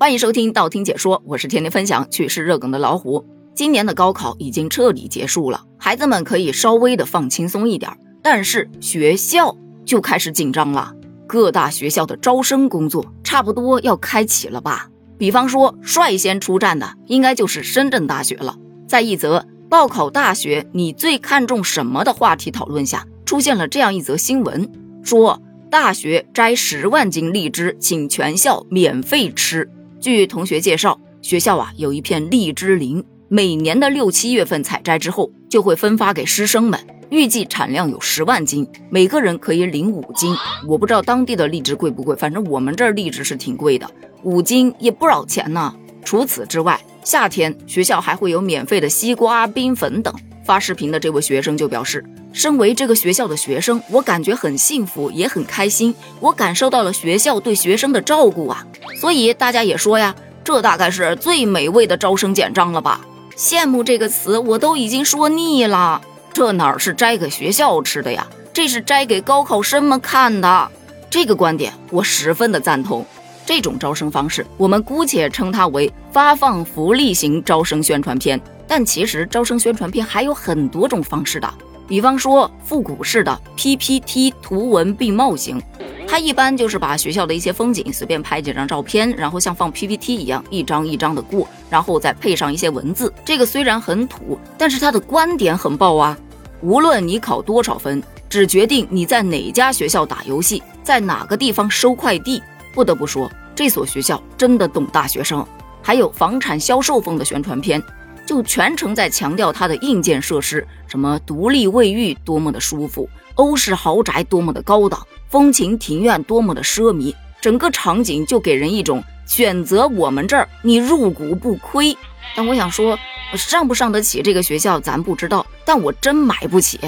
欢迎收听道听解说，我是天天分享趣事热梗的老虎。今年的高考已经彻底结束了，孩子们可以稍微的放轻松一点，但是学校就开始紧张了。各大学校的招生工作差不多要开启了吧？比方说，率先出战的应该就是深圳大学了。在一则报考大学你最看重什么的话题讨论下，出现了这样一则新闻，说大学摘十万斤荔枝，请全校免费吃。据同学介绍，学校啊有一片荔枝林，每年的六七月份采摘之后，就会分发给师生们，预计产量有十万斤，每个人可以领五斤。我不知道当地的荔枝贵不贵，反正我们这儿荔枝是挺贵的，五斤也不少钱呢。除此之外，夏天学校还会有免费的西瓜、冰粉等。发视频的这位学生就表示，身为这个学校的学生，我感觉很幸福，也很开心，我感受到了学校对学生的照顾啊。所以大家也说呀，这大概是最美味的招生简章了吧？羡慕这个词我都已经说腻了，这哪儿是摘给学校吃的呀？这是摘给高考生们看的。这个观点我十分的赞同。这种招生方式，我们姑且称它为发放福利型招生宣传片。但其实招生宣传片还有很多种方式的，比方说复古式的 PPT 图文并茂型，它一般就是把学校的一些风景随便拍几张照片，然后像放 PPT 一样一张一张的过，然后再配上一些文字。这个虽然很土，但是它的观点很爆啊！无论你考多少分，只决定你在哪家学校打游戏，在哪个地方收快递。不得不说，这所学校真的懂大学生。还有房产销售风的宣传片。就全程在强调它的硬件设施，什么独立卫浴多么的舒服，欧式豪宅多么的高档，风情庭院多么的奢靡，整个场景就给人一种选择我们这儿你入股不亏。但我想说，上不上得起这个学校咱不知道，但我真买不起。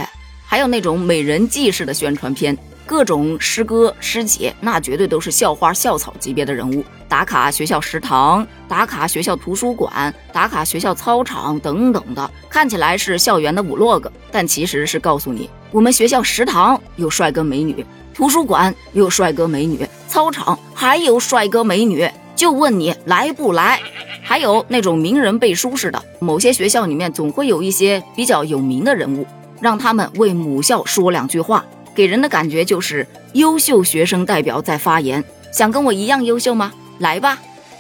还有那种美人计式的宣传片。各种师哥师姐，那绝对都是校花校草级别的人物。打卡学校食堂，打卡学校图书馆，打卡学校操场等等的，看起来是校园的 vlog，但其实是告诉你，我们学校食堂有帅哥美女，图书馆有帅哥美女，操场还有帅哥美女，就问你来不来？还有那种名人背书似的，某些学校里面总会有一些比较有名的人物，让他们为母校说两句话。给人的感觉就是优秀学生代表在发言，想跟我一样优秀吗？来吧，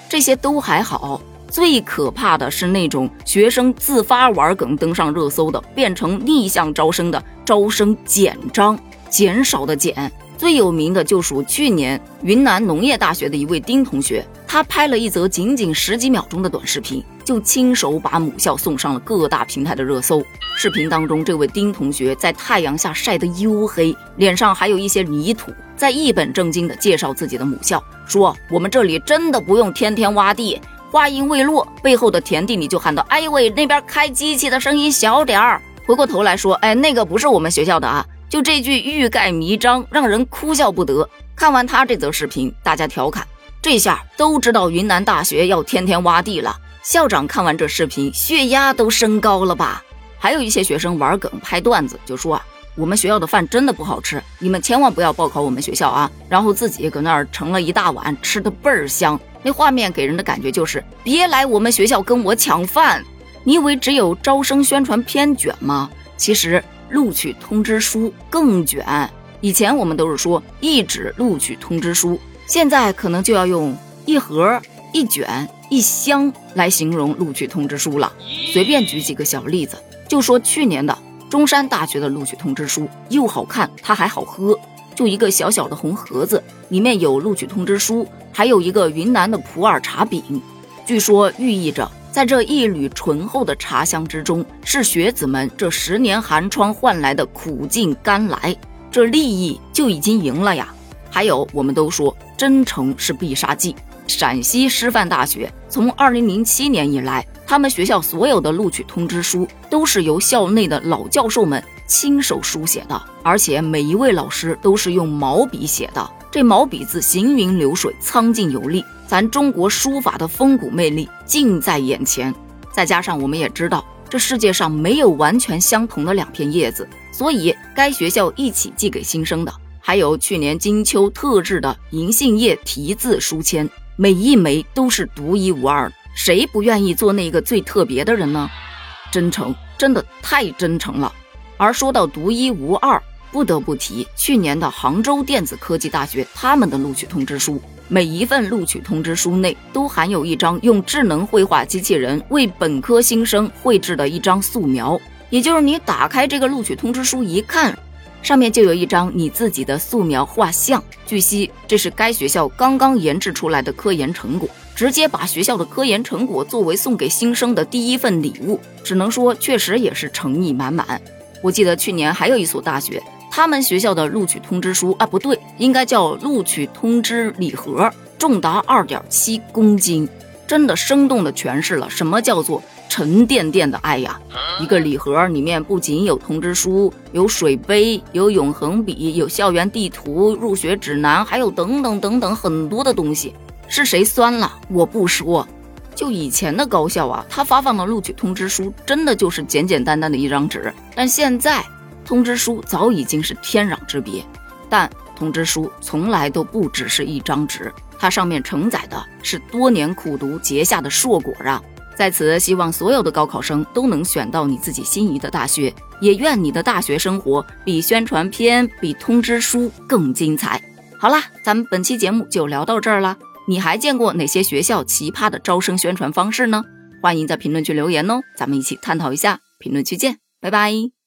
这些都还好，最可怕的是那种学生自发玩梗登上热搜的，变成逆向招生的招生简章，减少的减。最有名的就属去年云南农业大学的一位丁同学，他拍了一则仅仅十几秒钟的短视频，就亲手把母校送上了各大平台的热搜。视频当中，这位丁同学在太阳下晒得黝黑，脸上还有一些泥土，在一本正经地介绍自己的母校，说我们这里真的不用天天挖地。话音未落，背后的田地里就喊到：“哎呦喂，那边开机器的声音小点儿。”回过头来说：“哎，那个不是我们学校的啊。”就这句欲盖弥彰，让人哭笑不得。看完他这则视频，大家调侃：这下都知道云南大学要天天挖地了。校长看完这视频，血压都升高了吧？还有一些学生玩梗拍段子，就说啊，我们学校的饭真的不好吃，你们千万不要报考我们学校啊。然后自己搁那儿盛了一大碗，吃的倍儿香。那画面给人的感觉就是别来我们学校跟我抢饭。你以为只有招生宣传片卷吗？其实。录取通知书更卷。以前我们都是说一纸录取通知书，现在可能就要用一盒、一卷、一箱来形容录取通知书了。随便举几个小例子，就说去年的中山大学的录取通知书，又好看，它还好喝，就一个小小的红盒子，里面有录取通知书，还有一个云南的普洱茶饼，据说寓意着。在这一缕醇厚的茶香之中，是学子们这十年寒窗换来的苦尽甘来，这利益就已经赢了呀！还有，我们都说真诚是必杀技。陕西师范大学从二零零七年以来，他们学校所有的录取通知书都是由校内的老教授们亲手书写的，而且每一位老师都是用毛笔写的，这毛笔字行云流水，苍劲有力。咱中国书法的风骨魅力近在眼前，再加上我们也知道，这世界上没有完全相同的两片叶子，所以该学校一起寄给新生的，还有去年金秋特制的银杏叶题字书签，每一枚都是独一无二，谁不愿意做那个最特别的人呢？真诚，真的太真诚了。而说到独一无二，不得不提去年的杭州电子科技大学他们的录取通知书。每一份录取通知书内都含有一张用智能绘画机器人为本科新生绘制的一张素描，也就是你打开这个录取通知书一看，上面就有一张你自己的素描画像。据悉，这是该学校刚刚研制出来的科研成果，直接把学校的科研成果作为送给新生的第一份礼物，只能说确实也是诚意满满。我记得去年还有一所大学。他们学校的录取通知书啊，不对，应该叫录取通知礼盒，重达二点七公斤，真的生动的诠释了什么叫做沉甸甸的爱呀！一个礼盒里面不仅有通知书，有水杯，有永恒笔，有校园地图、入学指南，还有等等等等很多的东西。是谁酸了？我不说，就以前的高校啊，他发放的录取通知书真的就是简简单单的一张纸，但现在。通知书早已经是天壤之别，但通知书从来都不只是一张纸，它上面承载的是多年苦读结下的硕果啊！在此，希望所有的高考生都能选到你自己心仪的大学，也愿你的大学生活比宣传片、比通知书更精彩。好啦，咱们本期节目就聊到这儿啦。你还见过哪些学校奇葩的招生宣传方式呢？欢迎在评论区留言哦，咱们一起探讨一下。评论区见，拜拜。